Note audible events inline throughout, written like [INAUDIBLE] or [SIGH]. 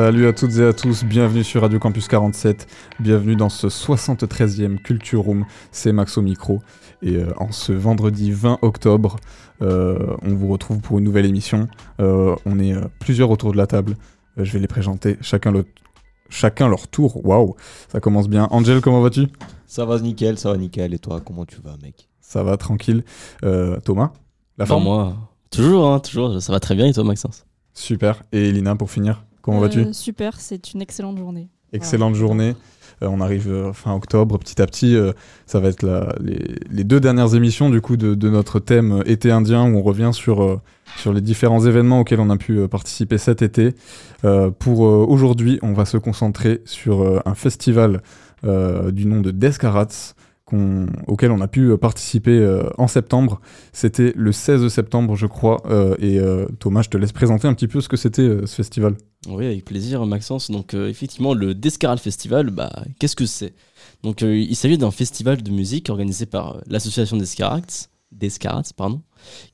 Salut à toutes et à tous, bienvenue sur Radio Campus 47, bienvenue dans ce 73e Culture Room, c'est Max au micro. Et euh, en ce vendredi 20 octobre, euh, on vous retrouve pour une nouvelle émission. Euh, on est plusieurs autour de la table, je vais les présenter chacun, le... chacun leur tour. Waouh, ça commence bien. Angel, comment vas-tu? Ça va nickel, ça va nickel. Et toi, comment tu vas, mec? Ça va tranquille. Thomas La forme? Moi, toujours, hein, toujours, ça va très bien. Et toi, Maxence? Super. Et Elina, pour finir? Comment vas-tu euh, Super, c'est une excellente journée. Excellente journée. Euh, on arrive euh, fin octobre, petit à petit. ça va être les, deux dernières émissions du coup de, notre thème été indien où on revient sur, sur les différents événements auxquels on a pu participer cet été. pour aujourd'hui, on va se concentrer sur un festival du nom de Descarats auquel on a pu euh, participer euh, en septembre. C'était le 16 septembre, je crois. Euh, et Thomas, je te laisse présenter un petit peu ce que c'était ce festival. Oui, avec plaisir, Maxence. Donc, effectivement, le Descaral Festival, bah, qu'est-ce que c'est? Donc, il s'agit d'un festival de musique organisé par l'association Descarats, Descarats, pardon,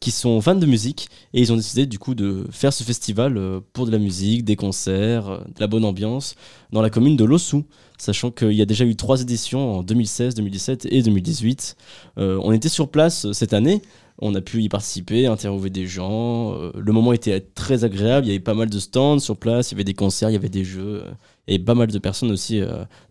qui sont fans de musique et ils ont décidé du coup de faire ce festival pour de la musique, des concerts, de la bonne ambiance dans la commune de Lossou sachant qu'il y a déjà eu trois éditions en 2016, 2017 et 2018. Euh, on était sur place euh, cette année, on a pu y participer, interviewer des gens. Euh, le moment était très agréable, il y avait pas mal de stands sur place, il y avait des concerts, il y avait des jeux, et pas mal de personnes aussi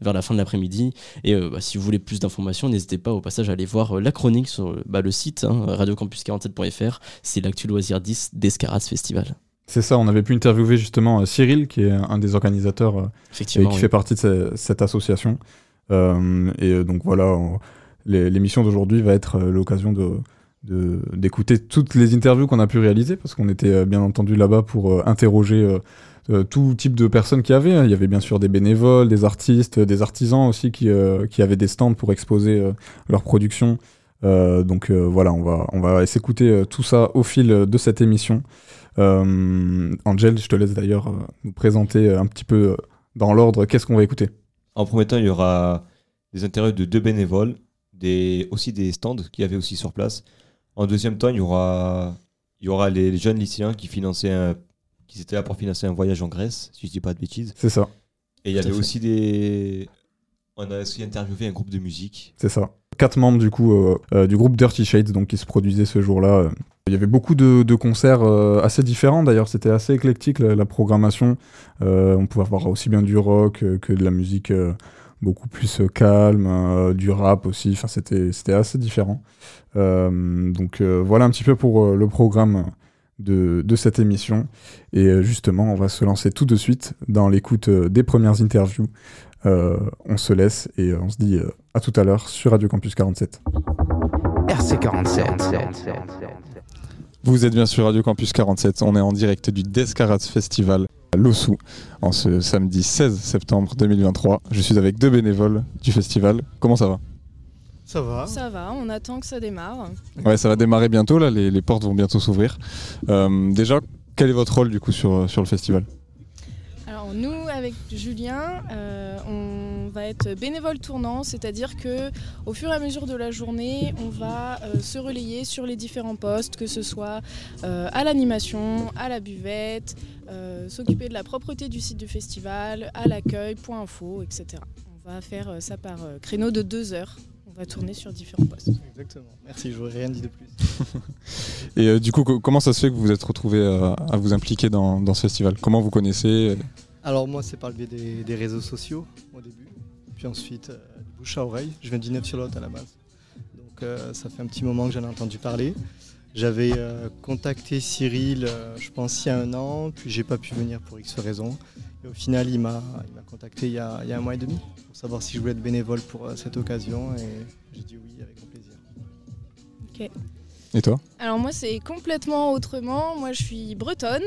vers la fin de l'après-midi. Et bah, si vous voulez plus d'informations, n'hésitez pas au passage à aller voir la chronique sur bah, le site hein, radiocampus47.fr, c'est l'actu loisir 10 d'Escaras Festival. C'est ça, on avait pu interviewer justement euh, Cyril, qui est un des organisateurs euh, et qui fait partie de cette association. Euh, et donc voilà, l'émission d'aujourd'hui va être l'occasion de, d'écouter toutes les interviews qu'on a pu réaliser, parce qu'on était bien entendu là-bas pour interroger tout type de personnes qui avaient. Hein. Il y avait bien sûr des bénévoles, des artistes, des artisans aussi qui, qui avaient des stands pour exposer leurs productions. donc voilà, on va, on va s'écouter tout ça au fil de cette émission. Euh, Angel, je te laisse d'ailleurs euh, nous présenter euh, un petit peu dans l'ordre qu'est-ce qu'on va écouter? En premier temps, il y aura des interviews de deux bénévoles, des, aussi des stands qu'il y avait aussi sur place. En deuxième temps, il y aura, il y aura les, jeunes lycéens qui finançaient un, qui étaient là pour financer un voyage en Grèce, si je dis pas de bêtises. C'est ça. Et il y avait aussi des, on a aussi interviewé un groupe de musique. C'est ça. Quatre membres du coup du groupe Dirty Shades, donc qui se produisait ce jour-là il y avait beaucoup de, concerts euh, assez différents d'ailleurs, c'était assez éclectique la, programmation. Euh, on pouvait avoir aussi bien du rock euh, que de la musique beaucoup plus calme, du rap aussi, enfin c'était assez différent. donc voilà un petit peu pour le programme de, de, cette émission. Et justement, on va se lancer tout de suite dans l'écoute des premières interviews. on se laisse et on se dit à tout à l'heure sur Radio Campus 47. RC47. Vous êtes bien sur Radio Campus 47, on est en direct du Descarats Festival à Lossou en ce samedi 16 septembre 2023. Je suis avec deux bénévoles du festival. Comment ça va? Ça va. Ça va, on attend que ça démarre. Ouais, ça va démarrer bientôt, là, les, portes vont bientôt s'ouvrir. Euh, déjà, quel est votre rôle du coup sur, sur le festival? Alors nous, avec Julien, euh, on va être bénévole tournant, c'est-à-dire que au fur et à mesure de la journée, on va euh, se relayer sur les différents postes, que ce soit euh, à l'animation, à la buvette, s'occuper de la propreté du site du festival, à l'accueil, point info, etc. On va faire ça par créneau de deux heures on va tourner sur différents postes. Exactement. Merci, j'aurais rien dit de plus. [LAUGHS] Et du coup, comment ça se fait que vous vous êtes retrouvé à vous impliquer dans, dans, ce festival? Comment vous connaissez? Alors moi c'est par le biais des, réseaux sociaux au début, puis ensuite euh, bouche à oreille. Je viens du sur lot à la base, donc euh, ça fait un petit moment que j'en ai entendu parler. J'avais euh, contacté Cyril, je pense il y a un an, puis j'ai pas pu venir pour X raisons. Et au final il m'a contacté il y, a, il y, a, un mois et demi pour savoir si je voulais être bénévole pour cette occasion et j'ai dit oui avec grand plaisir. Et toi? Alors moi c'est complètement autrement. Moi je suis bretonne.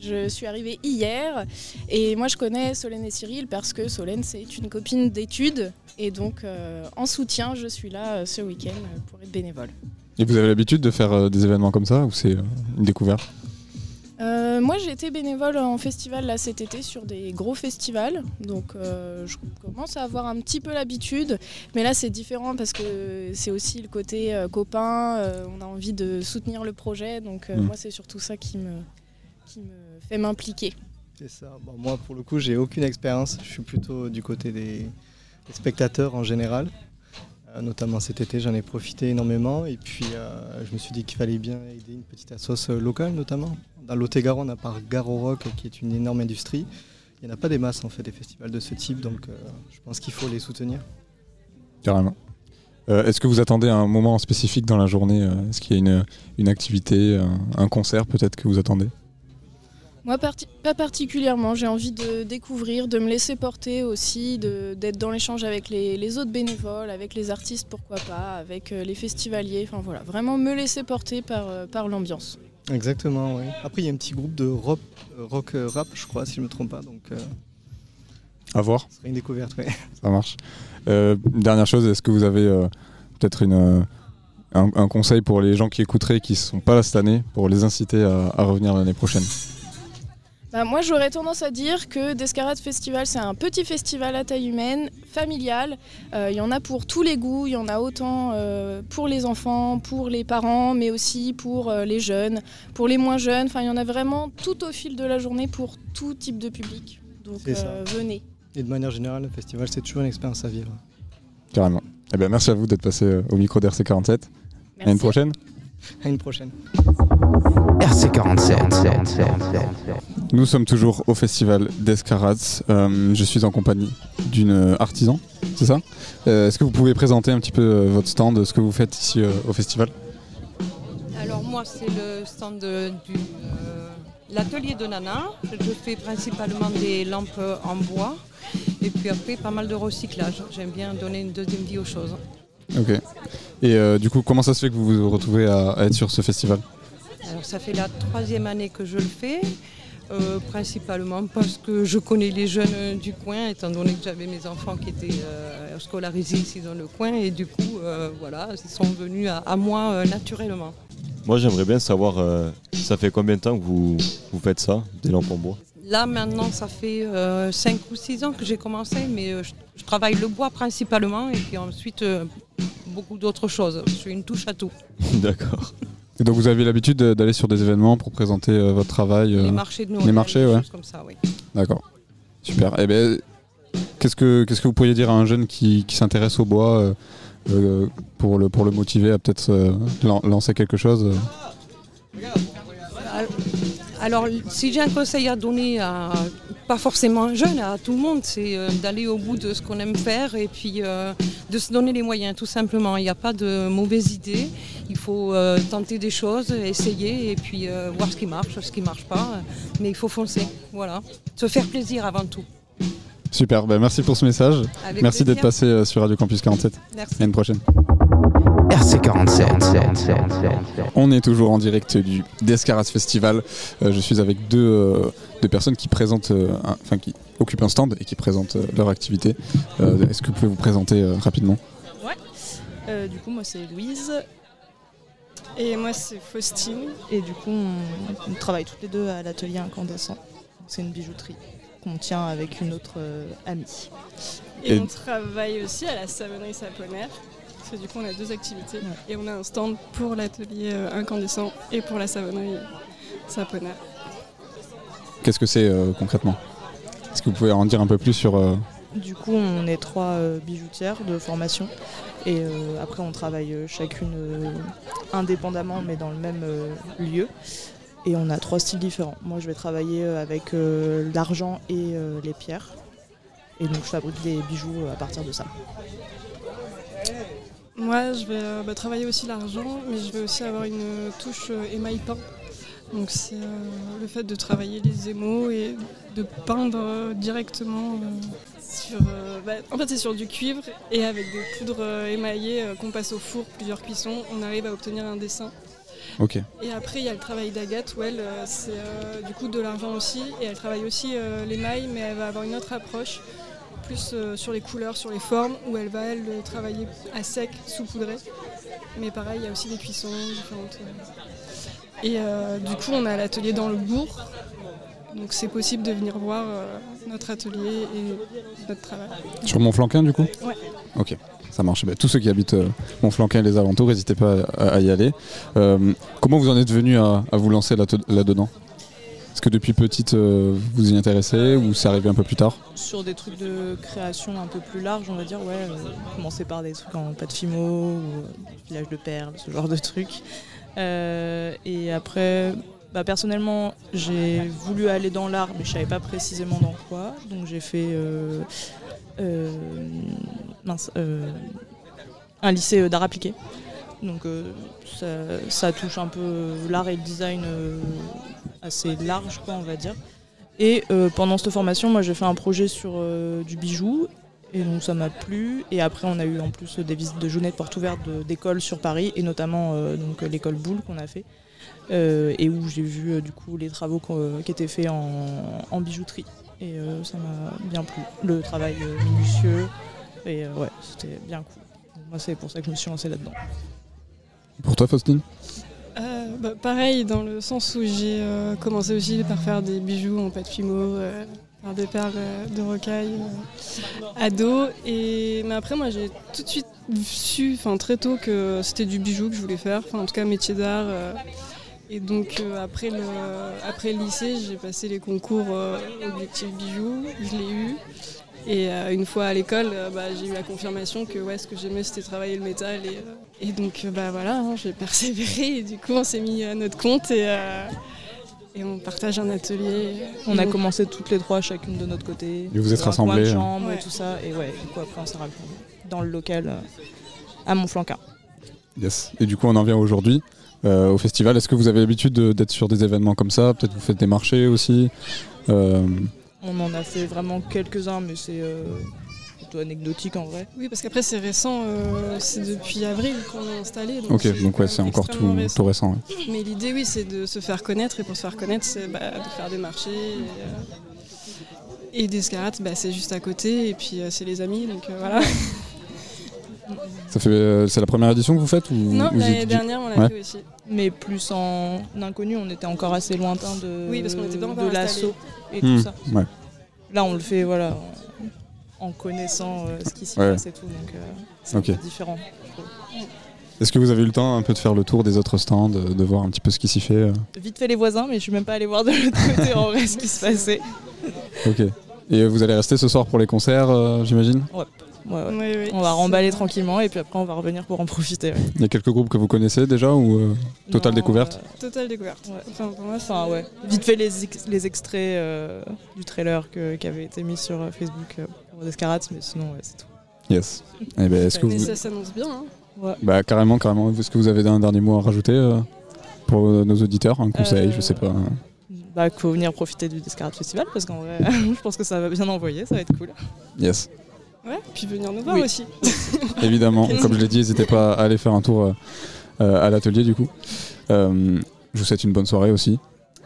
Je suis arrivée hier et moi je connais Solène et Cyril parce que Solène c'est une copine d'études et donc euh, en soutien je suis là euh, ce week-end pour être bénévole. Et vous avez l'habitude de faire euh, des événements comme ça ou c'est une découverte? Moi j'ai été bénévole en festival là cet été sur des gros festivals, donc je commence à avoir un petit peu l'habitude, mais là c'est différent parce que c'est aussi le côté copain, on a envie de soutenir le projet, donc mmh. moi c'est surtout ça qui me, qui me fait m'impliquer. C'est ça. moi, pour le coup, j'ai aucune expérience. Je suis plutôt du côté des, spectateurs en général. Euh, notamment cet été, j'en ai profité énormément. Et puis, euh, je me suis dit qu'il fallait bien aider une petite association locale, notamment. Dans l'Ot-et-Garonne, à part Garo Rock, qui est une énorme industrie, il n'y en a pas des masses, en fait, des festivals de ce type. Donc, euh, je pense qu'il faut les soutenir. Carrément. Est-ce que vous attendez un moment spécifique dans la journée Est-ce qu'il y a une, une activité, un concert peut-être que vous attendez? Moi, pas particulièrement. J'ai envie de découvrir, de me laisser porter aussi, d'être dans l'échange avec les, autres bénévoles, avec les artistes, pourquoi pas, avec euh, les festivaliers. Enfin voilà, vraiment me laisser porter par, euh, par l'ambiance. Exactement, oui. Après, il y a un petit groupe de rock, rock euh, rap, je crois, si je ne me trompe pas. Donc, à voir. Ce serait une découverte, oui. [LAUGHS] Ça marche. dernière chose, est-ce que vous avez peut-être une. Un, conseil pour les gens qui écouteraient et qui ne sont pas là cette année pour les inciter à revenir l'année prochaine? Bah, moi, j'aurais tendance à dire que Descarade Festival, c'est un petit festival à taille humaine, familial. Euh, il y en a pour tous les goûts, il y en a autant euh, pour les enfants, pour les parents, mais aussi pour euh, les jeunes, pour les moins jeunes. Enfin, il y en a vraiment tout au fil de la journée pour tout type de public. Donc, venez. Et de manière générale, le festival, c'est toujours une expérience à vivre. Carrément. Eh bien, merci à vous d'être passé au micro d'RC47. À une prochaine. À une prochaine. RC47. Nous sommes toujours au festival d'Escarades. Euh, je suis en compagnie d'une artisan, c'est ça? Euh, Est-ce que vous pouvez présenter un petit peu euh, votre stand, ce que vous faites ici au festival? Alors moi c'est le stand de, l'atelier de Nana. Je fais principalement des lampes en bois et puis après pas mal de recyclage. J'aime bien donner une deuxième vie aux choses. Ok. Et du coup, comment ça se fait que vous vous retrouvez à être sur ce festival? Alors ça fait la troisième année que je le fais, euh, principalement parce que je connais les jeunes du coin, étant donné que j'avais mes enfants qui étaient euh, scolarisés ici dans le coin, et du coup, euh, voilà, ils sont venus à, moi naturellement. Moi j'aimerais bien savoir, ça fait combien de temps que vous, vous faites ça, des lampes en bois? Là maintenant ça fait 5 ou 6 ans que j'ai commencé, mais je, je, travaille le bois principalement et puis ensuite beaucoup d'autres choses. Je suis une touche à tout. [LAUGHS] D'accord. Et donc vous avez l'habitude d'aller sur des événements pour présenter euh, votre travail Les euh, marchés de Noël, les marchés, ouais. comme ça, oui. D'accord. Super. Eh ben, qu'est-ce que qu'est-ce que vous pourriez dire à un jeune qui, qui s'intéresse au bois euh, pour le pour le motiver à peut-être lancer quelque chose alors, si j'ai un conseil à donner à pas forcément un jeune, à tout le monde, c'est d'aller au bout de ce qu'on aime faire et puis de se donner les moyens, tout simplement. Il n'y a pas de mauvaises idées. Il faut euh, tenter des choses, essayer et puis euh, voir ce qui marche, ce qui ne marche pas. Mais il faut foncer, voilà. Se faire plaisir avant tout. Super, ben, merci pour ce message. merci d'être passé euh, sur Radio Campus 47. Merci. À une prochaine. RC47. On est toujours en direct du Descaras Festival. je suis avec deux, deux personnes qui présentent, enfin qui occupent un stand et qui présentent leur activité. Est-ce que vous pouvez vous présenter rapidement? Ouais. du coup, moi c'est Louise. Et moi, c'est Faustine. Et du coup, on, travaille toutes les deux à l'atelier incandescent. C'est une bijouterie qu'on tient avec une autre euh, amie. Et, on travaille aussi à la savonnerie saponaire. Parce que du coup, on a deux activités. Et on a un stand pour l'atelier euh, incandescent et pour la savonnerie saponaire. Qu'est-ce que c'est euh, concrètement? Est-ce que vous pouvez en dire un peu plus sur... Du coup, on est trois bijoutières de formation. Et euh, après, on travaille euh, chacune euh, indépendamment, mais dans le même lieu. Et on a trois styles différents. Moi, je vais travailler avec l'argent et les pierres. Et donc, je fabrique des bijoux à partir de ça. Moi, je vais bah, travailler aussi l'argent, mais je vais aussi avoir une touche émail peint. Donc, c'est le fait de travailler les émaux et de peindre directement bah, en fait, c'est sur du cuivre et avec des poudres émaillées qu'on passe au four, plusieurs cuissons, on arrive à obtenir un dessin. Et après, il y a le travail d'Agathe où elle, c'est du coup de l'argent aussi. Et elle travaille aussi l'émail, mais elle va avoir une autre approche plus euh, sur les couleurs, sur les formes, où elle va elle travailler à sec, sous poudré. Mais pareil, il y a aussi des cuissons différentes. Euh. Et euh, du coup, on a l'atelier dans le bourg. Donc c'est possible de venir voir notre atelier et notre travail. Sur Montflanquin du coup? Ouais. Ok, ça marche. Bah, tous ceux qui habitent Montflanquin et les alentours, n'hésitez pas à, y aller. comment vous en êtes venu à, à vous lancer là-dedans est-ce que depuis petite, euh, vous y intéressez ou c'est arrivé un peu plus tard Sur des trucs de création un peu plus large, on va dire, ouais. Euh, commencer par des trucs en pâte fimo euh, village de perles, ce genre de trucs. et après, bah, personnellement, j'ai voulu aller dans l'art, mais je savais pas précisément dans quoi. Donc j'ai fait un lycée d'art appliqué. Donc ça, touche un peu l'art et le design assez large, quoi, on va dire. Et euh, pendant cette formation, moi j'ai fait un projet sur euh, du bijou. Et donc ça m'a plu. Et après, on a eu en plus des visites de journées de porte ouverte d'écoles sur Paris, et notamment euh, donc l'école Boulle qu'on a fait, et où j'ai vu du coup les travaux qui étaient faits en, bijouterie. Et ça m'a bien plu. Le travail minutieux, et ouais, c'était bien cool. moi, c'est pour ça que je me suis lancée là-dedans. Pour toi, Faustine? Euh, bah, pareil, dans le sens où j'ai euh, commencé aussi par faire des bijoux en pâte fimo, euh, faire des perles de rocaille ado. Et, mais après, moi, j'ai tout de suite su, très tôt, que c'était du bijou que je voulais faire, en tout cas métier d'art. et donc, après, le, après lycée, j'ai passé les concours Objectif Bijoux, je l'ai eu. Et euh, une fois à l'école, euh, bah, j'ai eu la confirmation que ouais, ce que j'aimais c'était travailler le métal. Et, euh, donc bah, voilà, hein, j'ai persévéré et du coup on s'est mis à notre compte et, et on partage un atelier. On a commencé toutes les trois chacune de notre côté. Et vous êtes rassemblés hein. chambre et tout ça. Et ouais, du coup après on s'est dans le local à Montflanquin. Yes. Et du coup on en vient aujourd'hui. au festival, est-ce que vous avez l'habitude d'être sur des événements comme ça? Peut-être vous faites des marchés aussi on en a fait vraiment quelques-uns, mais c'est euh, plutôt anecdotique en vrai. Oui, parce qu'après c'est récent, euh, c'est depuis avril qu'on est installé. Donc ok, donc ouais, c'est encore tout récent. Mais l'idée, oui, c'est de se faire connaître, et pour se faire connaître, c'est bah, de faire des marchés. Et, euh, des scarates, bah, c'est juste à côté, et puis c'est les amis, donc voilà. Ça fait, c'est la première édition que vous faites ou Non, l'année dernière on l'a fait aussi. Mais plus en inconnu, on était encore assez lointain de, oui, parce qu'on était de l'assaut et tout hmm, ça. Là, on le fait voilà, en, connaissant euh, ce qui s'y passe et tout, donc euh, c'est différent. Est-ce que vous avez eu le temps un peu de faire le tour des autres stands, de, voir un petit peu ce qui s'y fait euh? Vite fait les voisins, mais je suis même pas allé voir de l'autre côté [LAUGHS] en vrai ce qui se passait. Ok. Et vous allez rester ce soir pour les concerts, j'imagine? Ouais. On va remballer tranquillement et puis après on va revenir pour en profiter. Il y a quelques groupes que vous connaissez déjà ou euh, Total Découverte Total Découverte. Enfin, ouais. Vite fait les, les extraits euh, du trailer qui avait été mis sur euh, Facebook pour Descarats, mais sinon c'est tout. Yes. Eh ben, est-ce que mais ça s'annonce bien. Hein. Bah carrément, carrément. Est-ce que vous avez un dernier mot à rajouter pour nos auditeurs Un conseil, je sais pas. Bah, il faut venir profiter du Descarats Festival parce qu'en vrai, [LAUGHS] je pense que ça va bien envoyer, ça va être cool. Yes. Ouais, puis venir nous voir aussi. [LAUGHS] Évidemment, comme je l'ai dit, n'hésitez pas à aller faire un tour euh, euh, à l'atelier du coup. Euh, je vous souhaite une bonne soirée aussi.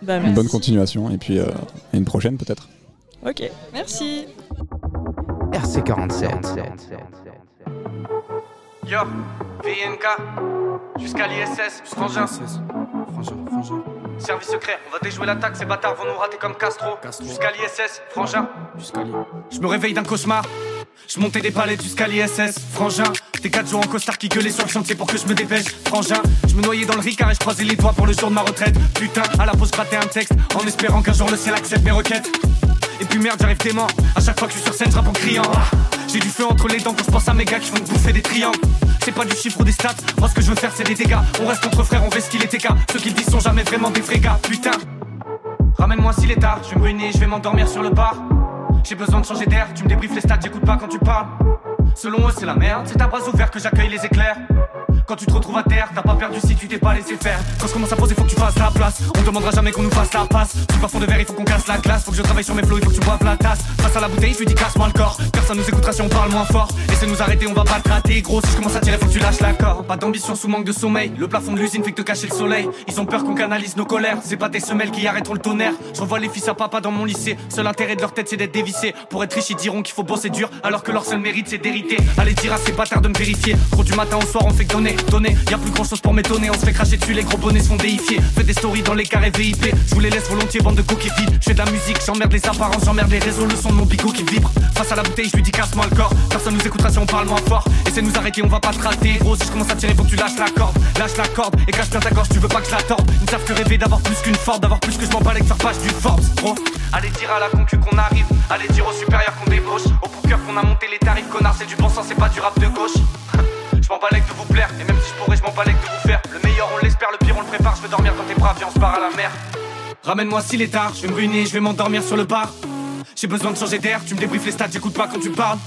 Bah, une bonne continuation et puis une prochaine peut-être. Ok, merci. RC47. Yo, VNK, jusqu'à l'ISS, frangin. Frangin, frangin. Service secret, on va déjouer l'attaque, ces bâtards vont nous rater comme Castro. Jusqu'à l'ISS, frangin. Jusqu'à Je me réveille d'un cauchemar. Je montais des palettes jusqu'à l'ISS, frangin. T'es 4 jours en costard qui gueulaient sur le chantier pour que je me dépêche, frangin. Je me noyais dans le ricard et je croisais les doigts pour le jour de ma retraite. Putain, à la pause, je un texte en espérant qu'un jour le ciel accepte mes requêtes. Et puis merde, j'arrive dément. À chaque fois que je suis sur scène, je en criant. J'ai du feu entre les dents quand je pense à mes gars qui font bouffer des triangles. C'est pas du chiffre ou des stats, moi ce que je veux faire c'est des dégâts. On reste entre frères, on fait qu'il était cas. Ceux qui disent sont jamais vraiment des gars, putain. Ramène-moi s'il est tard, je vais me ruiner, je vais m'endormir sur le bar. J'ai besoin de changer d'air, tu me débriefes les stats, j'écoute pas quand tu parles. Selon eux, c'est la merde, c'est ta bras ouvert que j'accueille les éclairs. Quand tu te retrouves à terre, t'as pas perdu si tu t'es pas laissé faire. Quand je commence à poser, faut que tu fasses la place. On demandera jamais qu'on nous fasse la passe. Sous plafond de verre, il faut qu'on casse la glace. Faut que je travaille sur mes flots, il faut que tu boives la tasse. Face à la bouteille, je lui dis casse-moi le corps. Personne nous écoutera si on parle moins fort. Et c'est nous arrêter, on va pas te rater. Gros, si je commence à tirer, faut que tu lâches la corde. Pas d'ambition sous manque de sommeil. Le plafond de l'usine fait que te cacher le soleil. Ils ont peur qu'on canalise nos colères. C'est pas tes semelles qui arrêteront le tonnerre. J'envoie les fils à papa dans mon lycée. Seul intérêt de leur tête, c'est d'être dévissé. Pour être riche, ils diront qu'il faut bosser dur. Alors que leur seul mérite, c'est d'hériter. Allez, dire à ces bâtards de me vérifier. Gros, du matin au soir, on fait que donner, donner. Y a plus grand chose pour m'étonner. On se fait cracher dessus, les gros bonnets se font déifier. Fais des stories dans les carrés VIP. Je vous les laisse volontiers, bande de coquilles vides. Je de la musique, j'emmerde les apparences, j'emmerde les réseaux. Le son de mon bigot qui vibre. Face à la bouteille, je lui dis casse-moi le corps. Personne nous écoutera si on parle moins fort. Et c'est nous arrêter, on va pas te rater. Gros, si je commence à tirer, faut que tu lâches la corde. Lâche la corde et cache bien ta gorge, tu veux pas que je la torde. Ils ne savent que rêver d'avoir plus qu'une Ford, d'avoir plus que je m'en bats avec faire page du Forbes. Gros, allez dire à la concu qu'on arrive. Allez dire au supérieur qu'on débauche. Au qu'on a monté les tarifs, connard, bon sens, c'est pas du rap de gauche. [LAUGHS] Je m'en balèque de vous plaire, et même si je pourrais, je m'en balèque de vous faire. Le meilleur, on l'espère, le pire, on le prépare. Je veux dormir quand t'es brave, viens, on se part à la mer. Ramène-moi s'il est tard, je vais me ruiner, je vais m'endormir sur le bar. J'ai besoin de changer d'air, tu me débriefes les stats, j'écoute pas quand tu parles.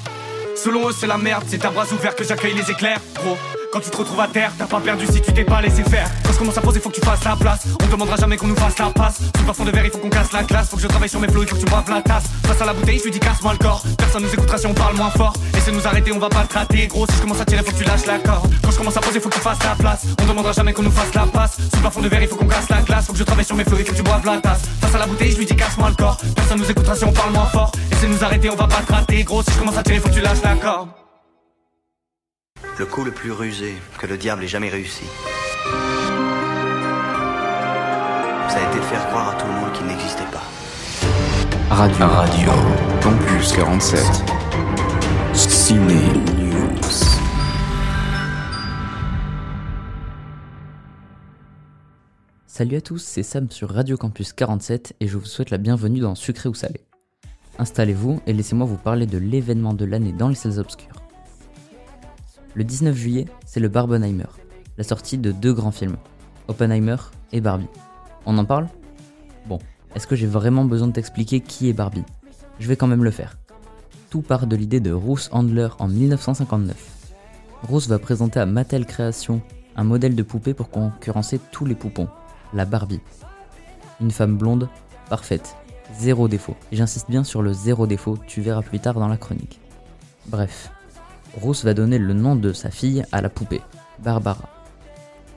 Selon eux, c'est la merde, c'est à bras ouverts que j'accueille les éclairs, gros. Quand tu te retrouves à terre, t'as pas perdu si tu t'es pas laissé faire. Quand je commence à poser, faut que tu fasses la place. On demandera jamais qu'on nous fasse la passe. Sous plafond de verre, il faut qu'on casse la glace. Faut que je travaille sur mes flots, il faut que tu boives la tasse. Face à la bouteille, je lui dis casse-moi le corps. Personne nous écoutera si on parle moins fort. Et c'est nous arrêter, on va pas te rater. Gros, si je commence à tirer, faut que tu lâches la corde. Quand je commence à poser, faut que tu fasses la place. On demandera jamais qu'on nous fasse la passe. Sous plafond de verre, il faut qu'on casse la glace. Faut que je travaille sur mes flots, faut que tu boives la tasse. Face à la bouteille, je lui dis casse-moi le corps. Personne nous écoutera si on parle moins fort. Et c'est nous arrêter, on va pas. Gros, si je commence à tirer, faut que tu lâches la corde. Le coup le plus rusé que le diable ait jamais réussi. Ça a été de faire croire à tout le monde qu'il n'existait pas. Radio. Radio. Campus 47. Ciné News. Salut à tous, c'est Sam sur Radio Campus 47 et je vous souhaite la bienvenue dans Sucré ou Salé. Installez-vous et laissez-moi vous parler de l'événement de l'année dans les salles obscures. Le 19 juillet, c'est le Barbenheimer, la sortie de deux grands films, Oppenheimer et Barbie. On en parle? Bon, est-ce que j'ai vraiment besoin de t'expliquer qui est Barbie? Je vais quand même le faire. Tout part de l'idée de Ruth Handler en 1959. Ruth va présenter à Mattel Création un modèle de poupée pour concurrencer tous les poupons, la Barbie. Une femme blonde, parfaite, zéro défaut. J'insiste bien sur le zéro défaut, tu verras plus tard dans la chronique. Bref, Rose va donner le nom de sa fille à la poupée, Barbara.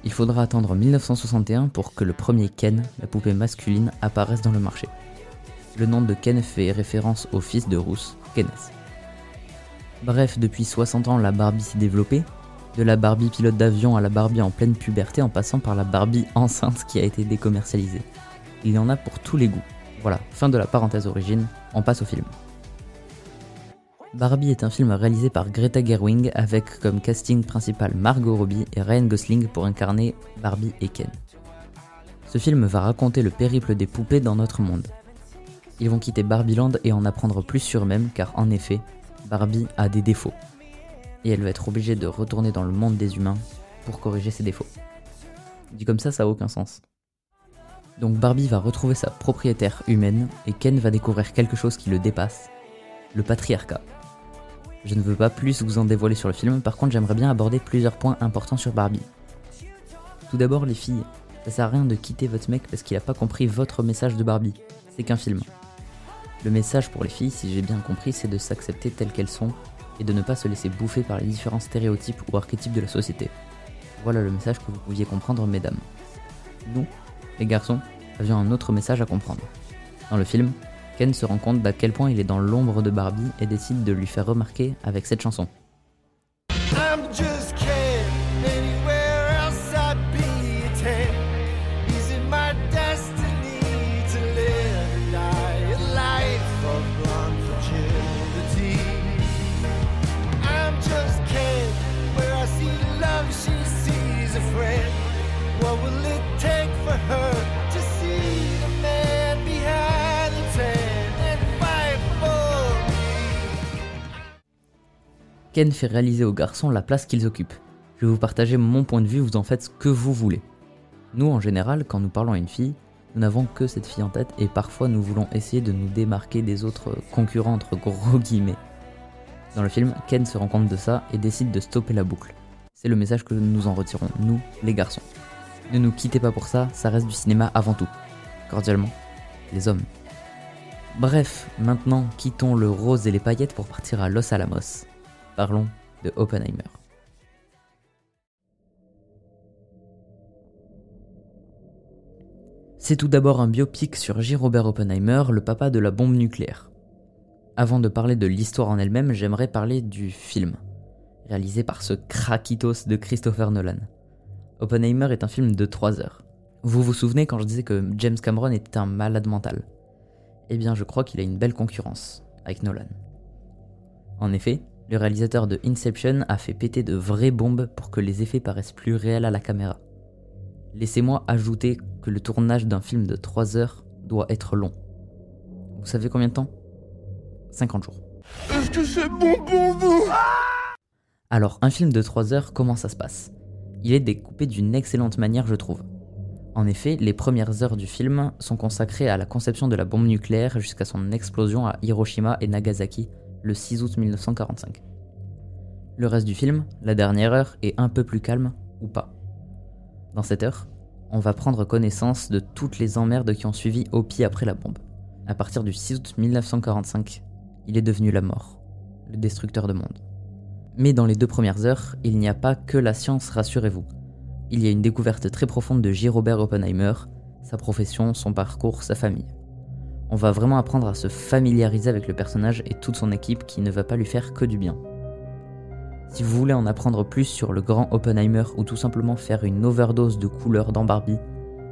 Il faudra attendre 1961 pour que le premier Ken, la poupée masculine, apparaisse dans le marché. Le nom de Ken fait référence au fils de Ruth, Kenneth. Bref, depuis 60 ans, la Barbie s'est développée, de la Barbie pilote d'avion à la Barbie en pleine puberté en passant par la Barbie enceinte qui a été décommercialisée. Il y en a pour tous les goûts. Voilà, fin de la parenthèse origine, on passe au film. Barbie est un film réalisé par Greta Gerwig avec comme casting principal Margot Robbie et Ryan Gosling pour incarner Barbie et Ken. Ce film va raconter le périple des poupées dans notre monde. Ils vont quitter Barbieland et en apprendre plus sur eux-mêmes car en effet, Barbie a des défauts. Et elle va être obligée de retourner dans le monde des humains pour corriger ses défauts. Dit comme ça, ça a aucun sens. Donc Barbie va retrouver sa propriétaire humaine et Ken va découvrir quelque chose qui le dépasse, le patriarcat. Je ne veux pas plus vous en dévoiler sur le film, par contre j'aimerais bien aborder plusieurs points importants sur Barbie. Tout d'abord les filles, ça sert à rien de quitter votre mec parce qu'il a pas compris votre message de Barbie, c'est qu'un film. Le message pour les filles, si j'ai bien compris, c'est de s'accepter telles qu'elles sont et de ne pas se laisser bouffer par les différents stéréotypes ou archétypes de la société. Voilà le message que vous pouviez comprendre mesdames. Nous, les garçons, avions un autre message à comprendre. Dans le film, Ken se rend compte d'à quel point il est dans l'ombre de Barbie et décide de lui faire remarquer avec cette chanson. Ken fait réaliser aux garçons la place qu'ils occupent. Je vais vous partager mon point de vue, vous en faites ce que vous voulez. Nous, en général, quand nous parlons à une fille, nous n'avons que cette fille en tête et parfois nous voulons essayer de nous démarquer des autres concurrents entre gros guillemets. Dans le film, Ken se rend compte de ça et décide de stopper la boucle. C'est le message que nous en retirons, nous, les garçons. Ne nous quittez pas pour ça, ça reste du cinéma avant tout. Cordialement, les hommes. Bref, maintenant quittons le rose et les paillettes pour partir à Los Alamos. Parlons de Oppenheimer. C'est tout d'abord un biopic sur J. Robert Oppenheimer, le papa de la bombe nucléaire. Avant de parler de l'histoire en elle-même, j'aimerais parler du film, réalisé par ce craquitos de Christopher Nolan. Oppenheimer est un film de 3 heures. Vous vous souvenez quand je disais que James Cameron était un malade mental? Eh bien, je crois qu'il a une belle concurrence avec Nolan. En effet, le réalisateur de Inception a fait péter de vraies bombes pour que les effets paraissent plus réels à la caméra. Laissez-moi ajouter que le tournage d'un film de 3 heures doit être long. Vous savez combien de temps? 50 jours. Est-ce que c'est bon pour vous Alors, un film de 3 heures, comment ça se passe? Il est découpé d'une excellente manière, je trouve. En effet, les premières heures du film sont consacrées à la conception de la bombe nucléaire jusqu'à son explosion à Hiroshima et Nagasaki le 6 août 1945. Le reste du film, la dernière heure, est un peu plus calme, ou pas. Dans cette heure, on va prendre connaissance de toutes les emmerdes qui ont suivi Hopi après la bombe. À partir du 6 août 1945, il est devenu la mort, le destructeur de monde. Mais dans les deux premières heures, il n'y a pas que la science, rassurez-vous. Il y a une découverte très profonde de J. Robert Oppenheimer, sa profession, son parcours, sa famille. On va vraiment apprendre à se familiariser avec le personnage et toute son équipe qui ne va pas lui faire que du bien. Si vous voulez en apprendre plus sur le grand Oppenheimer ou tout simplement faire une overdose de couleurs dans Barbie,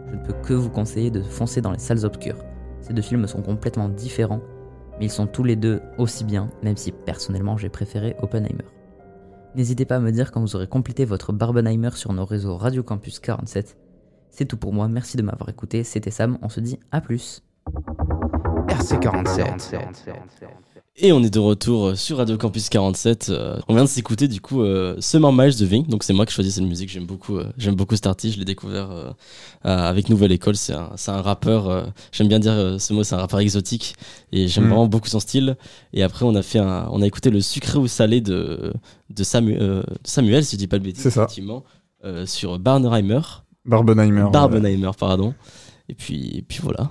je ne peux que vous conseiller de foncer dans les salles obscures. Ces deux films sont complètement différents, mais ils sont tous les deux aussi bien, même si personnellement j'ai préféré Oppenheimer. N'hésitez pas à me dire quand vous aurez complété votre Barbenheimer sur nos réseaux Radio Campus 47. C'est tout pour moi, merci de m'avoir écouté, c'était Sam, on se dit à plus. RC47. Et on est de retour sur Radio Campus 47. Euh, on vient de s'écouter du coup euh, Summer Miles de Vink. Donc c'est moi qui choisis cette musique. J'aime beaucoup, euh, j'aime beaucoup cet artiste. Je l'ai découvert avec Nouvelle École. C'est un, c'est un rappeur. j'aime bien dire ce mot. C'est un rappeur exotique et j'aime Mm. vraiment beaucoup son style. Et après on a fait un, on a écouté le sucré ou salé de de, Samu- euh, de Samuel, si je dis pas C'est ça. effectivement, euh, sur Barbenheimer. Barbenheimer. ouais. Barbenheimer, pardon. Et puis, et puis voilà.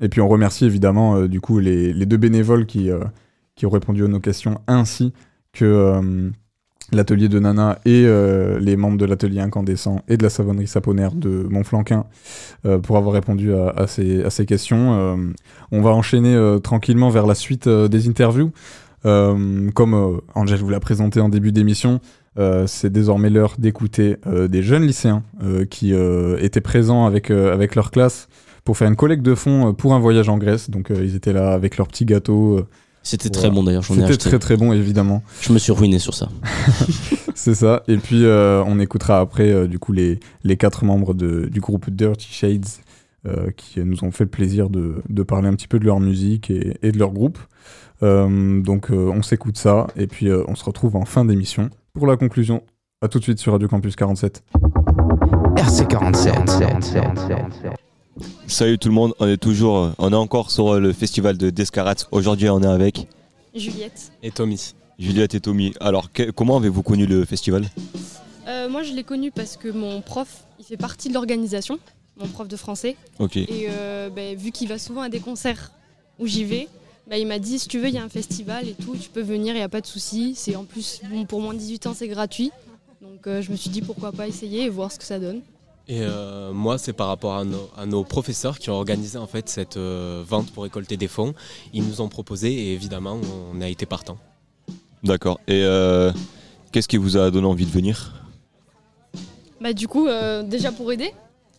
Et puis on remercie évidemment euh, du coup les, deux bénévoles qui, euh, qui ont répondu à nos questions, ainsi que euh, l'atelier de Nana et les membres de l'atelier incandescent et de la savonnerie saponaire de Montflanquin pour avoir répondu à, ces, à ces questions. On va enchaîner tranquillement vers la suite des interviews. Comme Angel vous l'a présenté en début d'émission, c'est désormais l'heure d'écouter des jeunes lycéens qui étaient présents avec, avec leur classe pour faire une collecte de fonds euh, pour un voyage en Grèce. Donc euh, ils étaient là avec leurs petits gâteaux. euh, C'était voilà. très bon d'ailleurs. j'en ai C'était très très bon évidemment. Je me suis ruiné sur ça. [LAUGHS] C'est ça. Et puis euh, on écoutera après euh, du coup les, les quatre membres de- du groupe Dirty Shades euh, qui nous ont fait le plaisir de, de parler un petit peu de leur musique et, et de leur groupe. Euh, donc euh, on s'écoute ça et puis euh, on se retrouve en fin d'émission pour la conclusion. À tout de suite sur Radio Campus 47. RC47. Salut tout le monde, on est toujours, on est encore sur euh, le festival de Descarats. Aujourd'hui, on est avec Juliette. Et Tommy. Juliette et Tommy. Alors, que- comment avez-vous connu le festival? Euh, moi, je l'ai connu parce que mon prof, il fait partie de l'organisation, mon prof de français. Ok. Et euh, ben, vu qu'il va souvent à des concerts où j'y vais, ben, il m'a dit si tu veux, il y a un festival et tout, tu peux venir, il n'y a pas de souci. C'est en plus, bon, pour moins de 18 ans, c'est gratuit. Donc euh, je me suis dit pourquoi pas essayer et voir ce que ça donne. Et euh, moi, c'est par rapport à nos, à nos professeurs qui ont organisé en fait cette euh, vente pour récolter des fonds. Ils nous ont proposé et évidemment, on a été partant. D'accord. Et euh, qu'est-ce qui vous a donné envie de venir? Bah, du coup, euh, déjà pour aider,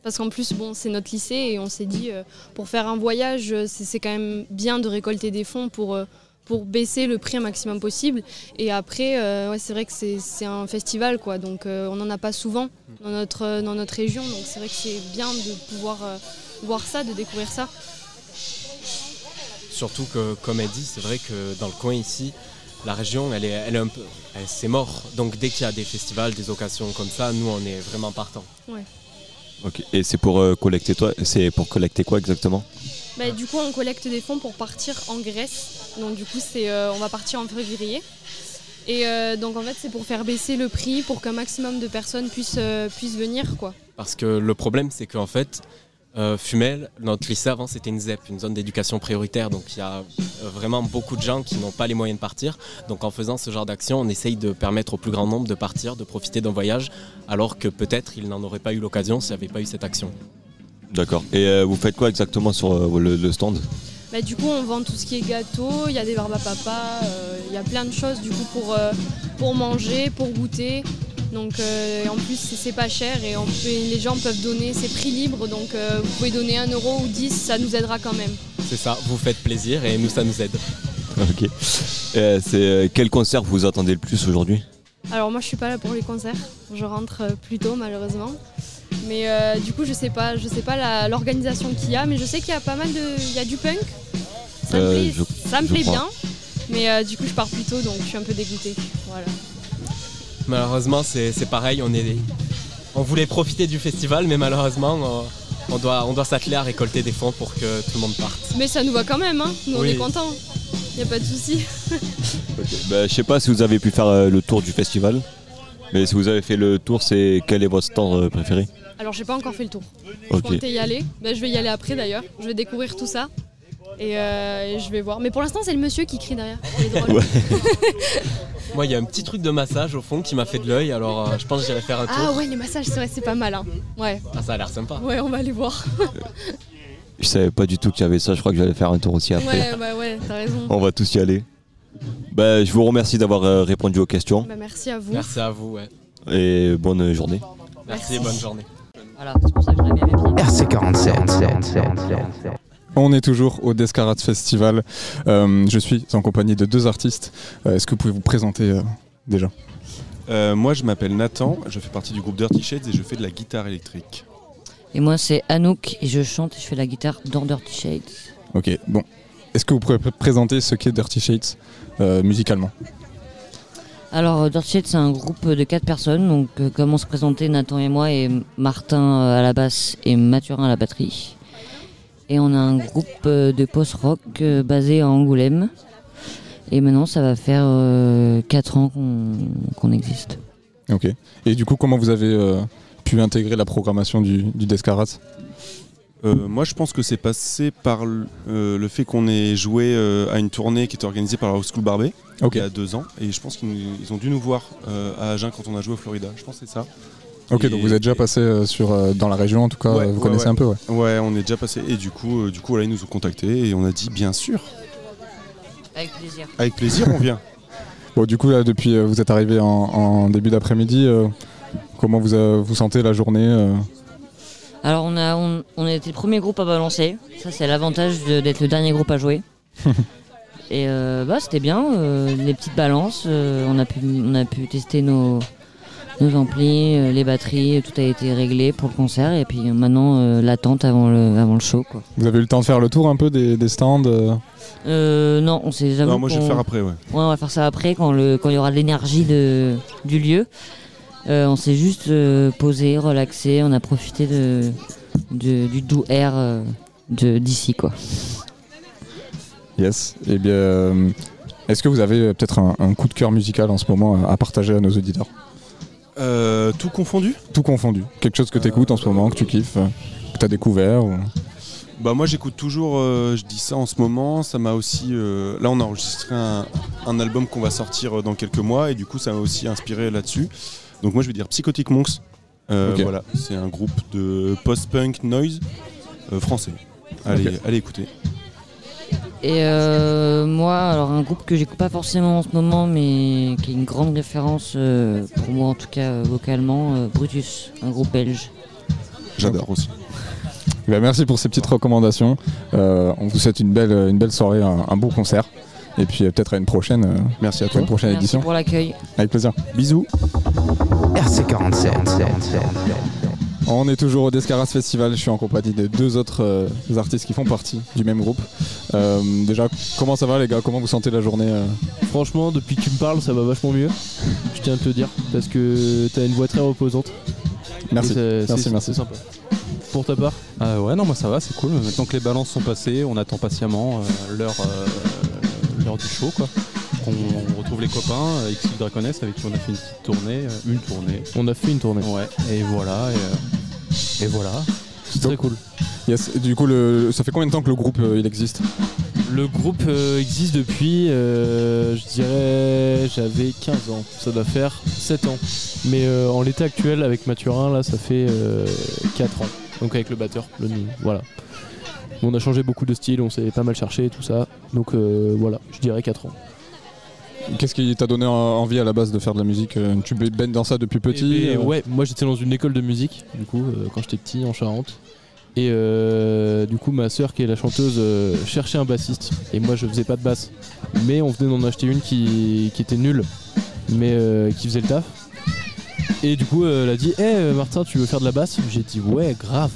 parce qu'en plus, bon, c'est notre lycée et on s'est dit, euh, pour faire un voyage, c'est c'est quand même bien de récolter des fonds pour, euh, pour baisser le prix un maximum possible. Et après, euh, ouais, c'est vrai que c'est c'est un festival, quoi, donc euh, on n'en a pas souvent dans notre, euh, dans notre région, donc c'est vrai que c'est bien de pouvoir voir ça, de découvrir ça. Surtout que, comme elle dit, c'est vrai que dans le coin ici, la région, elle est, elle est un peu, elle- c'est mort. Donc dès qu'il y a des festivals, des occasions comme ça, nous, on est vraiment partants. Ouais. Ok. Et c'est pour euh, collecter toi C'est pour collecter quoi exactement? Bah, du coup, on collecte des fonds pour partir en Grèce. Donc, du coup, c'est, euh, on va partir en février. Et euh, donc en fait c'est pour faire baisser le prix pour qu'un maximum de personnes puissent, euh, puissent venir quoi. Parce que le problème c'est qu'en fait euh, Fumel, notre lycée avant c'était une ZEP, une zone d'éducation prioritaire, donc il y a euh, vraiment beaucoup de gens qui n'ont pas les moyens de partir. Donc en faisant ce genre d'action, on essaye de permettre au plus grand nombre de partir, de profiter d'un voyage, alors que peut-être ils n'en auraient pas eu l'occasion s'il n'y avait pas eu cette action. D'accord. Et euh, vous faites quoi exactement sur euh, le, le stand? Bah, du coup, on vend tout ce qui est gâteau, il y a des barbes à papa, euh, il y a plein de choses du coup pour, euh, pour manger, pour goûter. Donc euh, en plus, c'est pas cher et on peut- les gens peuvent donner, c'est prix libre, donc euh, vous pouvez donner 1 euro ou 10, ça nous aidera quand même. C'est ça, vous faites plaisir et nous ça nous aide. Ok. Euh, c'est euh, quel concert vous attendez le plus aujourd'hui? Alors moi, je suis pas là pour les concerts, je rentre plus tôt malheureusement. Mais euh, du coup, je sais pas, je sais pas la- l'organisation qu'il y a, mais je sais qu'il y a pas mal de, il y a du punk. Ça me plaît, je- ça me je plaît crois. bien, mais euh, du coup, je pars plus tôt, donc je suis un peu dégoûtée. Voilà. Malheureusement, c'est c'est pareil, on, est, on voulait profiter du festival, mais malheureusement, on, on doit, on doit s'atteler à récolter des fonds pour que tout le monde parte. Mais ça nous va quand même, hein. nous on est contents. Y a pas de souci. Bah, Je sais pas si vous avez pu faire euh, le tour du festival, mais si vous avez fait le tour, c'est quel est votre stand euh, préféré? Alors j'ai pas encore fait le tour. Je comptais y aller. Ben, je vais y aller après d'ailleurs. Je vais découvrir tout ça. Et, euh, et je vais voir. Mais pour l'instant c'est le monsieur qui crie derrière. [LAUGHS] Drôle. Moi, il y a un petit truc de massage au fond qui m'a fait de l'œil, alors euh, je pense que j'irai faire un tour. Ah ouais les massages c'est vrai c'est pas mal. Hein. Ouais. Ah, ça a l'air sympa. Ouais on va aller voir. Je savais pas du tout qu'il y avait ça, je crois que j'allais faire un tour aussi après. ouais bah ouais t'as raison. On va tous y aller. Bah, je vous remercie d'avoir euh, répondu aux questions Bah, merci à vous. Merci à vous, ouais. et bonne journée. Merci, et bonne journée. Voilà, c'est pour ça que je pieds. RC47. On est toujours au Descarats Festival. Euh, je suis en compagnie de deux artistes. Euh, Est-ce que vous pouvez vous présenter euh, déjà? Euh, moi, je m'appelle Nathan, je fais partie du groupe Dirty Shades et je fais de la guitare électrique. Et moi, c'est Anouk et je chante et je fais la guitare dans Dirty Shades. Ok, bon. Est-ce que vous pouvez pr- présenter ce qu'est Dirty Shades euh, musicalement? Alors, Dirty Shades, c'est un groupe de quatre personnes. Donc, euh, comme on se présentait, Nathan et moi, et Martin euh, à la basse et Mathurin à la batterie. Et on a un groupe euh, de post-rock euh, basé à Angoulême. Et maintenant, ça va faire 4 ans qu'on qu'on existe. Ok. Et du coup, comment vous avez euh, pu intégrer la programmation du, du Descarats Euh, moi, je pense que c'est passé par le, euh, le fait qu'on ait joué euh, à une tournée qui était organisée par la School Barbet il y a deux ans. Et je pense qu'ils ont dû nous voir euh, à Agen quand on a joué au Florida. Je pense que c'est ça. Ok, Et- donc vous êtes déjà passé euh, sur, euh, dans la région, en tout cas, Ouais, vous ouais, connaissez ouais. un peu, ouais. Ouais, on est déjà passé. Et du coup, euh, du coup, là, ils nous ont contactés et on a dit bien sûr. Avec plaisir. Avec plaisir, on vient. [LAUGHS] Bon, du coup, là, depuis, euh, vous êtes arrivé en, en début d'après-midi. euh, comment vous, euh, vous sentez la journée euh? Alors on a on, on a été le premier groupe à balancer. Ça c'est l'avantage d'être le dernier groupe à jouer. [LAUGHS] Et euh, bah c'était bien, euh, les petites balances, euh, on a pu on a pu tester nos nos amplis, euh, les batteries, tout a été réglé pour le concert et puis euh, maintenant euh, l'attente avant le avant le show quoi. Vous avez eu le temps de faire le tour un peu des, des stands euh Euh, non, on s'est jamais. Non, moi, je vais le faire après, ouais. on va faire ça après quand le quand il y aura de l'énergie de du lieu. Euh, on s'est juste euh, posé, relaxé, on a profité de, de- du doux air euh, de d'ici quoi. Yes. Eh bien, est-ce que vous avez peut-être un, un coup de cœur musical en ce moment à, à partager à nos auditeurs? Euh, tout confondu Tout confondu. Quelque chose que tu écoutes en ce moment, que tu kiffes, euh, que tu as découvert ou... Bah moi j'écoute toujours, euh, je dis ça en ce moment, ça m'a aussi... euh, là on a enregistré un, un album qu'on va sortir dans quelques mois et du coup ça m'a aussi inspiré là-dessus. Donc moi je vais dire Psychotic Monks. Euh. Voilà, c'est un groupe de post-punk noise français. Allez, allez écouter. Et euh, moi, alors un groupe que j'écoute pas forcément en ce moment, mais qui est une grande référence euh, pour moi en tout cas euh, vocalement, euh, Brutus, un groupe belge. J'adore aussi. Eh bien, merci pour ces petites recommandations. Euh, on vous souhaite une belle, une belle soirée, un, un bon concert. Et puis peut-être à une prochaine. euh, Merci à pour une prochaine Merci édition. pour l'accueil. Avec plaisir. Bisous. RC47. On est toujours au Descaras Festival. Je suis en compagnie de deux autres euh, artistes qui font partie du même groupe. Euh, déjà, comment ça va les gars? Comment vous sentez la journée euh? Franchement, depuis que tu me parles, ça va vachement mieux. Je tiens à te le dire, parce que t'as une voix très reposante. Merci. Merci, c'est- merci. C'est sympa. Pour ta part? Euh, ouais, non, moi ça va, c'est cool. Maintenant que les balances sont passées, on attend patiemment euh, l'heure euh, du show, quoi. on retrouve les copains, X Draconess, avec qui on a fait une petite tournée, une tournée. On a fait une tournée. Ouais, et voilà, et, et voilà. C'est très cool. Yes. Du coup, le... ça fait combien de temps que le groupe il existe? Le groupe existe depuis, je dirais, j'avais 15 ans. Ça doit faire 7 ans. Mais en l'état actuel, avec Mathurin, là, ça fait 4 ans. Donc avec le batteur, le voilà. On a changé beaucoup de style, on s'est pas mal cherché et tout ça. Donc voilà, je dirais 4 ans. Qu'est-ce qui t'a donné envie à la base de faire de la musique Tu baignes dans ça depuis petit eh ben, Ouais, moi j'étais dans une école de musique, du coup, quand j'étais petit en Charente. Et du coup, ma soeur, qui est la chanteuse, cherchait un bassiste. Et moi, je faisais pas de basse. Mais on venait d'en acheter une qui, était nulle, mais qui faisait le taf. Et du coup, elle a dit Hé Martin, tu veux faire de la basse? J'ai dit Ouais, grave.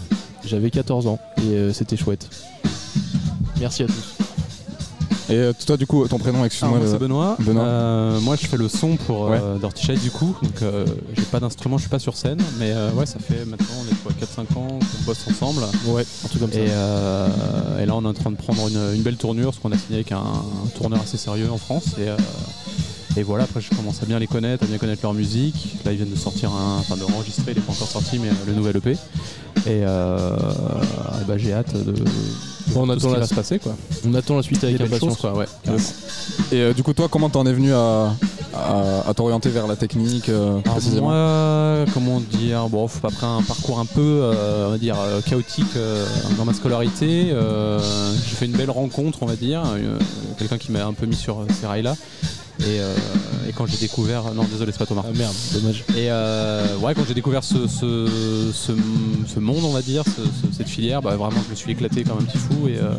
J'avais 14 ans et c'était chouette. Merci à tous. Et toi, du coup, ton prénom, excuse-moi. c'est Benoît. Benoît. moi, je fais le son pour Shade, du coup. Donc, j'ai pas d'instrument, je suis pas sur scène. Mais ouais, ça fait maintenant, on est quoi, 4-5 ans qu'on bosse ensemble. Ouais, un truc comme ça. Et, et, là, on est en train de prendre une, belle tournure, parce qu'on a signé avec un, tourneur assez sérieux en France. Et, et voilà, après je commence à bien les connaître, à bien connaître leur musique. Là ils viennent de sortir un. enfin de enregistrer, il n'est pas encore sorti, mais le nouvel EP. Et, euh, et bah, j'ai hâte de. on attend la... va se passer quoi. On attend la suite avec impatience quoi, ouais. Et euh, du coup toi comment t'en es venu à, à, à t'orienter vers la technique euh, précisément Moi, comment dire, bon, après un parcours un peu, euh, on va dire, chaotique dans ma scolarité. j'ai fait une belle rencontre, on va dire, quelqu'un qui m'a un peu mis sur ces rails-là. Et, euh, et, quand j'ai découvert. Non, désolé, c'est pas Thomas. Ah merde, dommage. Et euh, ouais, quand j'ai découvert ce, ce, ce, ce, monde, on va dire, cette filière, bah, vraiment, je me suis éclaté comme un petit fou. Et, euh,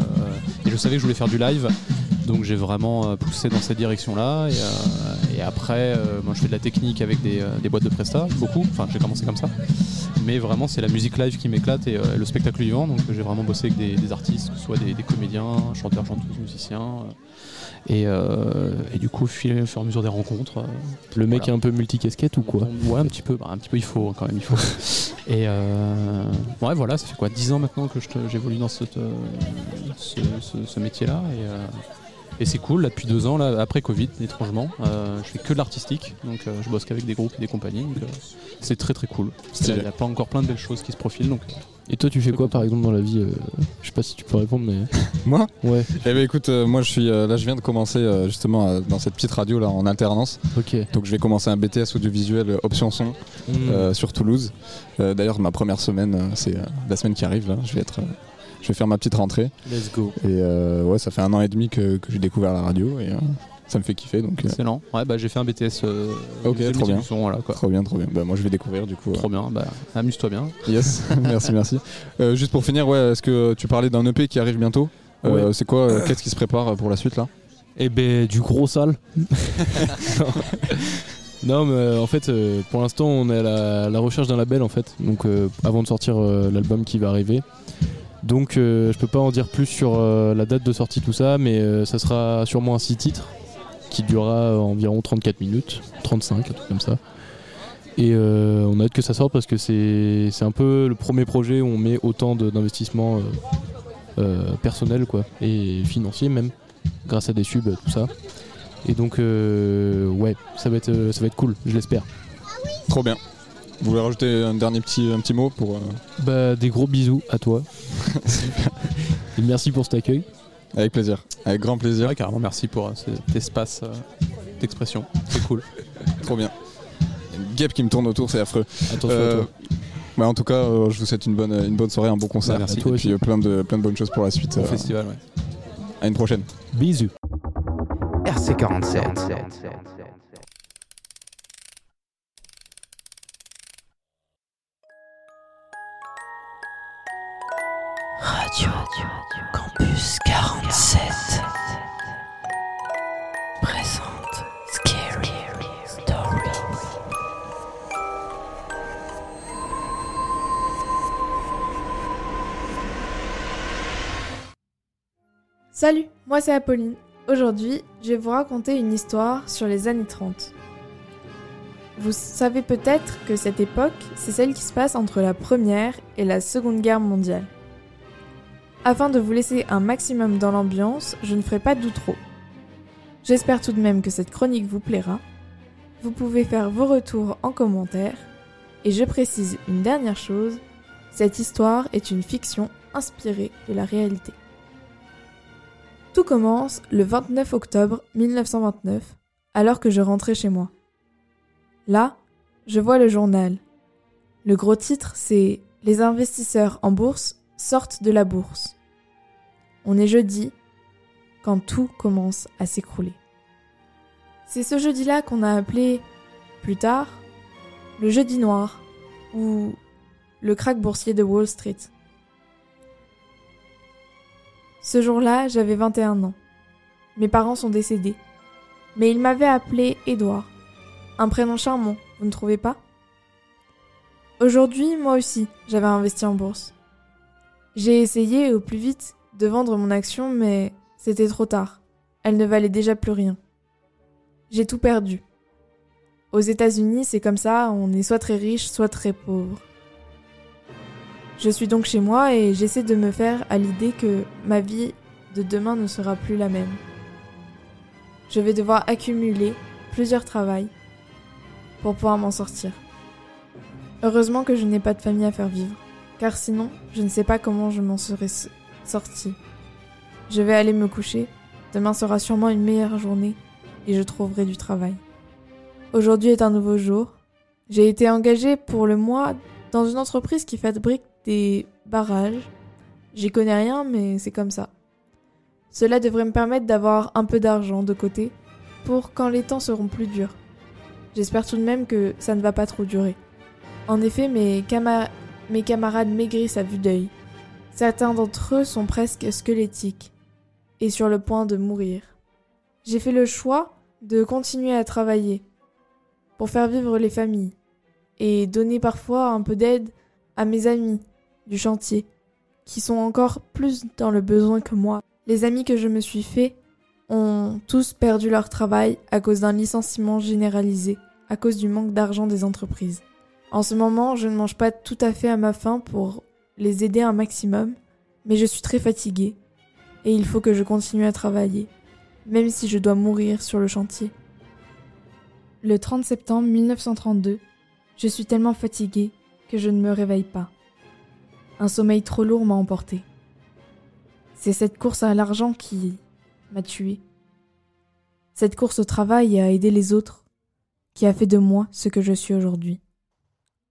et je savais que je voulais faire du live. Donc j'ai vraiment poussé dans cette direction-là. Et, et après, moi je fais de la technique avec des, des boîtes de presta, beaucoup. Enfin, j'ai commencé comme ça. Mais vraiment, c'est la musique live qui m'éclate et le spectacle vivant. Donc j'ai vraiment bossé avec des, des artistes, que ce soit des, des comédiens, chanteurs, chanteuses, musiciens. Et, euh, et, du coup, au fur et à mesure des rencontres. Euh, le mec est un peu multicasquette ou quoi Ouais, un petit peu. Bah, un petit peu, il faut quand même. Il faut. [LAUGHS] et euh, ouais, voilà, ça fait quoi 10 ans maintenant que j'évolue dans cette, ce, ce, ce métier-là. Et, et c'est cool, là, depuis deux ans, là, après Covid, étrangement. Euh, je fais que de l'artistique, donc euh, je bosse qu'avec des groupes et des compagnies. Donc, euh, c'est très très cool. Il y a pas encore plein de belles choses qui se profilent. Donc, et toi, tu fais quoi par exemple dans la vie Je sais pas si tu peux répondre, mais. [LAUGHS] moi? Ouais. Eh ben écoute, moi je suis là, je viens de commencer justement dans cette petite radio là en alternance. Ok. Donc je vais commencer un BTS audiovisuel option son Mm. sur Toulouse. D'ailleurs, ma première semaine, c'est la semaine qui arrive. Là. Je vais être je vais faire ma petite rentrée. Let's go. Et euh, ouais, ça fait un an et demi que, que j'ai découvert la radio et euh, ça me fait kiffer. Donc, euh. Excellent. Ouais, bah j'ai fait un BTS. ok, trop bien. Son, voilà, quoi. Trop bien, trop bien. Bah, moi je vais découvrir du coup. Trop bien, bah amuse-toi bien. Yes, [LAUGHS] [LAUGHS] merci, merci. juste pour finir, ouais, est-ce que tu parlais d'un EP qui arrive bientôt? Ouais. C'est quoi Qu'est-ce qui se prépare pour la suite là? Eh ben, du gros sale. [LAUGHS] Non, mais en fait, euh, pour l'instant, on est à la, la recherche d'un label en fait. Donc, euh, avant de sortir l'album qui va arriver. Donc, je peux pas en dire plus sur la date de sortie, tout ça, mais ça sera sûrement un 6 titres qui durera environ 34 minutes, 35, un truc comme ça. Et on a hâte que ça sorte parce que c'est un peu le premier projet où on met autant d'investissements personnels quoi, et financiers même, grâce à des subs, tout ça. Et donc, euh, ouais, ça va, être, ça va être cool, je l'espère. Trop bien. Vous voulez rajouter un dernier petit, un petit mot pour. Euh... Bah, des gros bisous à toi. [LAUGHS] Et merci pour cet accueil. Avec plaisir, avec grand plaisir. Ouais, carrément, merci pour euh, cet espace euh, d'expression. C'est cool. [LAUGHS] Trop bien. Une guêpe qui me tourne autour, c'est affreux. Attention à toi. Bah en tout cas, je vous souhaite une bonne, une bonne soirée, un bon concert. Bah, merci. Et puis plein, de, plein de bonnes choses pour la suite. Au festival, ouais. À une prochaine. Bisous. RC47. Campus 47 présente Scary Stories. Salut, moi c'est Apolline. Aujourd'hui, je vais vous raconter une histoire sur les années 30. Vous savez peut-être que cette époque, c'est celle qui se passe entre la Première et la Seconde Guerre mondiale. Afin de vous laisser un maximum dans l'ambiance, je ne ferai pas d'outro. J'espère tout de même que cette chronique vous plaira. Vous pouvez faire vos retours en commentaire. Et je précise une dernière chose, cette histoire est une fiction inspirée de la réalité. Tout commence le 29 octobre 1929, alors que je rentrais chez moi. Là, je vois le journal. Le gros titre, c'est Les investisseurs en bourse sortent de la bourse. On est jeudi, quand tout commence à s'écrouler. C'est ce jeudi-là qu'on a appelé, plus tard, le jeudi noir ou le crack boursier de Wall Street. Ce jour-là, j'avais 21 ans. Mes parents sont décédés. Mais ils m'avaient appelé Édouard. Un prénom charmant, vous ne trouvez pas? Aujourd'hui, moi aussi, j'avais investi en bourse. J'ai essayé au plus vite de vendre mon action, mais c'était trop tard. Elle ne valait déjà plus rien. J'ai tout perdu. Aux États-Unis, c'est comme ça, on est soit très riche, soit très pauvre. Je suis donc chez moi et j'essaie de me faire à l'idée que ma vie de demain ne sera plus la même. Je vais devoir accumuler plusieurs travails pour pouvoir m'en sortir. Heureusement que je n'ai pas de famille à faire vivre, car sinon, je ne sais pas comment je m'en serais sortie. Je vais aller me coucher. Demain sera sûrement une meilleure journée et je trouverai du travail. Aujourd'hui est un nouveau jour. J'ai été engagée pour le mois dans une entreprise qui fabrique des barrages. J'y connais rien, mais c'est comme ça. Cela devrait me permettre d'avoir un peu d'argent de côté pour quand les temps seront plus durs. J'espère tout de même que ça ne va pas trop durer. En effet, mes, mes camarades maigrissent à vue d'œil. Certains d'entre eux sont presque squelettiques et sur le point de mourir. J'ai fait le choix de continuer à travailler pour faire vivre les familles et donner parfois un peu d'aide à mes amis du chantier qui sont encore plus dans le besoin que moi. Les amis que je me suis fait ont tous perdu leur travail à cause d'un licenciement généralisé, à cause du manque d'argent des entreprises. En ce moment, je ne mange pas tout à fait à ma faim pour les aider un maximum, mais je suis très fatiguée et il faut que je continue à travailler, même si je dois mourir sur le chantier. Le 30 septembre 1932, je suis tellement fatiguée que je ne me réveille pas. Un sommeil trop lourd m'a emporté. C'est cette course à l'argent qui m'a tuée. Cette course au travail et à aider les autres qui a fait de moi ce que je suis aujourd'hui.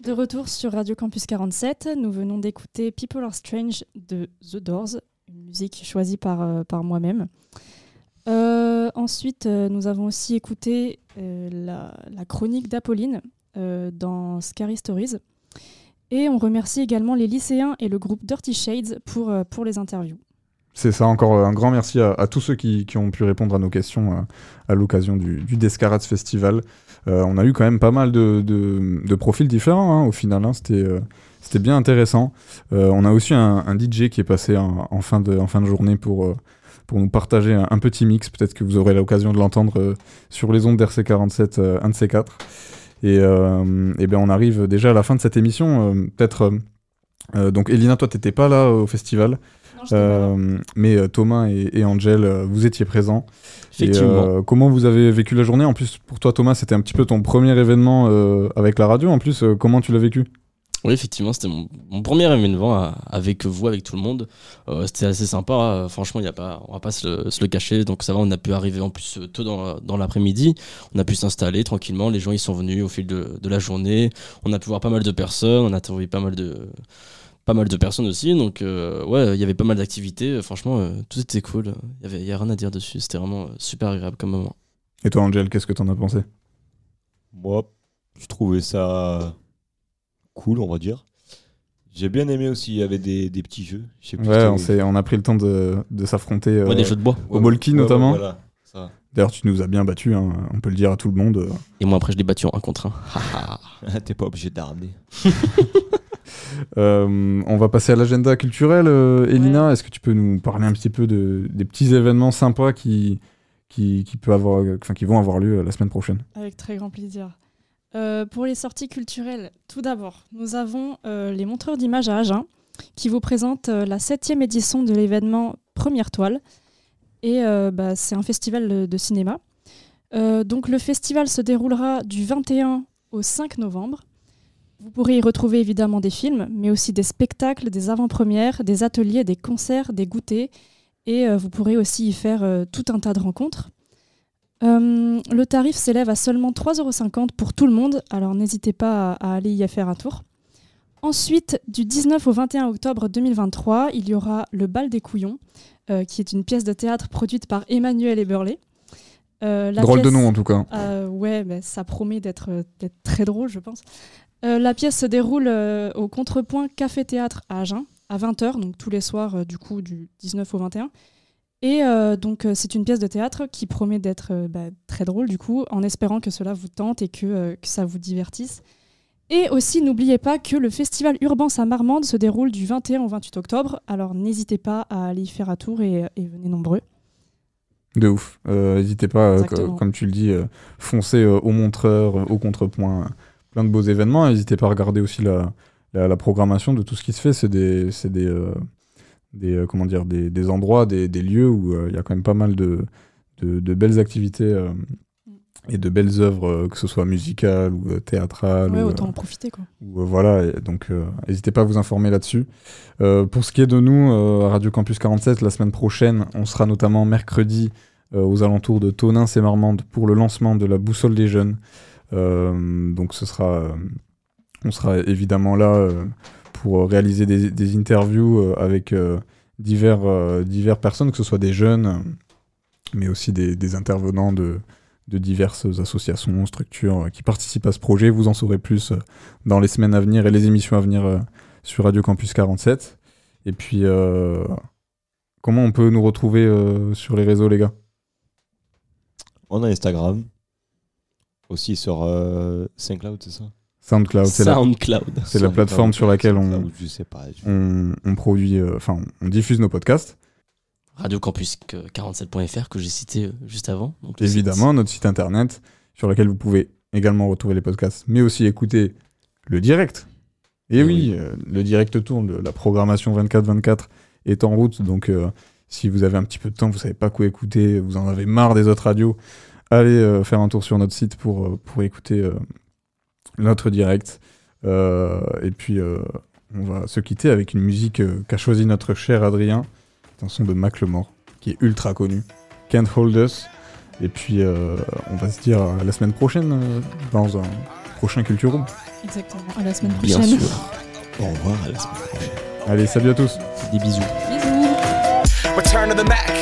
De retour sur Radio Campus 47, nous venons d'écouter People Are Strange de The Doors, une musique choisie par, euh, par moi-même. Euh, ensuite, euh, nous avons aussi écouté euh, la, la chronique d'Apolline euh, dans Scary Stories. Et on remercie également les lycéens et le groupe Dirty Shades pour, euh, pour les interviews. C'est ça, encore un grand merci à, à tous ceux qui, qui ont pu répondre à nos questions euh, à l'occasion du, du Descarades Festival. Euh, on a eu quand même pas mal de, profils différents hein, au final, hein, c'était euh, c'était bien intéressant. Euh, on a aussi un, DJ qui est passé en, fin, de, journée pour, nous partager un, petit mix, peut-être que vous aurez l'occasion de l'entendre sur les ondes d'RC47, euh, un de ces quatre. Et, bien on arrive déjà à la fin de cette émission, peut-être... donc Elina, toi t'étais pas là au festival, Euh, mais euh, Thomas et, et Angel, euh, vous étiez présents. Effectivement. euh, comment vous avez vécu la journée? En plus, pour toi Thomas, c'était un petit peu ton premier événement euh, avec la radio. En plus, euh, comment tu l'as vécu? Oui, effectivement, c'était mon, mon premier événement à- avec vous, avec tout le monde. Euh, c'était assez sympa. euh, franchement, y a pas, on va pas se le, se le cacher. Donc ça va, on a pu arriver en plus tôt dans, dans l'après-midi. On a pu s'installer tranquillement. Les gens, ils sont venus au fil de, de la journée. On a pu voir pas mal de personnes. On a trouvé pas mal de pas mal de personnes aussi donc euh, ouais il y avait pas mal d'activités franchement euh, tout était cool il y avait y a rien à dire dessus c'était vraiment euh, super agréable comme moment Et toi Angel, qu'est-ce que t'en as pensé? Moi, je trouvais ça cool, on va dire. J'ai bien aimé aussi, il y avait des, des petits jeux. Je sais plus Ouais, on, s'est- on a pris le temps de, de s'affronter. euh, Ouais, des jeux de bois. Au Ouais, Molki ouais, ouais, notamment. voilà, ça. D'ailleurs, tu nous as bien battu, hein, on peut le dire à tout le monde. et moi après je l'ai battu en 1 contre 1 [LAUGHS] T'es pas obligé d'armer. [LAUGHS] Euh, on va passer à l'agenda culturel. euh, Elina, est-ce que tu peux nous parler un petit peu de, des petits événements sympas qui, qui, qui, peut avoir, enfin, qui vont avoir lieu euh, la semaine prochaine? Avec très grand plaisir. Euh, pour les sorties culturelles, tout d'abord, nous avons euh, les montreurs d'images à Agen qui vous présentent la septième édition de l'événement Première Toile. Et bah, c'est un festival de, cinéma. Donc le festival se déroulera du 21 au 5 novembre. Vous pourrez y retrouver évidemment des films, mais aussi des spectacles, des avant-premières, des ateliers, des concerts, des goûters. Et euh, vous pourrez aussi y faire euh, tout un tas de rencontres. Euh, le tarif s'élève à seulement 3,50€ pour tout le monde, alors n'hésitez pas à, à aller y faire un tour. Ensuite, du 19 au 21 octobre 2023, il y aura Le Bal des Couillons, euh, qui est une pièce de théâtre produite par Emmanuel Eberlé. Euh, la Drôle de nom, en tout cas. Euh, ouais, mais ça promet d'être très drôle, je pense. Euh, la pièce se déroule euh, au Contrepoint Café Théâtre à Agen, à 20h, donc tous les soirs, euh, du coup, du 19 au 21. Et donc, c'est une pièce de théâtre qui promet d'être bah, très drôle, du coup, en espérant que cela vous tente et que, que ça vous divertisse. Et aussi, n'oubliez pas que le festival Urban à Marmande se déroule du 21 au 28 octobre, alors n'hésitez pas à aller y faire un tour et, et venez nombreux. De ouf. N'hésitez pas, comme tu le dis, foncez au montreur, au contrepoint. Plein de beaux événements. N'hésitez pas à regarder aussi la, la, la programmation de tout ce qui se fait. C'est des, c'est des, euh, des, euh, comment dire, des, des endroits, des, des lieux où euh, il y a quand même pas mal de, de, de belles activités et de belles œuvres, que ce soit musicales ou théâtrales. Ouais, ou, autant en profiter, quoi. ou, voilà, et donc n'hésitez pas à vous informer là-dessus. Pour ce qui est de nous, à Radio Campus 47, la semaine prochaine, on sera notamment mercredi aux alentours de Tonins et Marmande pour le lancement de la Boussole des Jeunes. Euh, donc ce sera, euh, on sera évidemment là euh, pour réaliser des, interviews avec divers, divers personnes, que ce soit des jeunes, mais aussi des, intervenants de, de diverses associations, structures qui participent à ce projet. Vous en saurez plus dans les semaines à venir et les émissions à venir sur Radio Campus 47. Et puis, comment on peut nous retrouver sur les réseaux, les gars? On a Instagram. Aussi sur euh, SoundCloud, c'est ça? SoundCloud, c'est la, SoundCloud. c'est la plateforme sur laquelle on, je sais pas. on, on produit, euh, enfin, on diffuse nos podcasts. Radio Campus 47.fr que j'ai cité euh, juste avant. Donc, le site. Évidemment, notre site internet sur lequel vous pouvez également retrouver les podcasts, mais aussi écouter le direct. Et, oui, euh, le direct tourne, le- la programmation 24-24 est en route, donc euh, si vous avez un petit peu de temps, vous savez pas quoi écouter, vous en avez marre des autres radios, allez euh, faire un tour sur notre site pour, euh, pour écouter euh, notre direct. Euh, et puis, euh, on va se quitter avec une musique euh, qu'a choisi notre cher Adrien. C'est un son de Macklemore, qui est ultra connu. Can't Hold Us. Et puis, euh, on va se dire à la semaine prochaine euh, dans un prochain Culture Room. Exactement, à la semaine Bien prochaine. sûr. Au revoir, à la semaine prochaine. Allez, salut à tous. Des bisous. Bisous.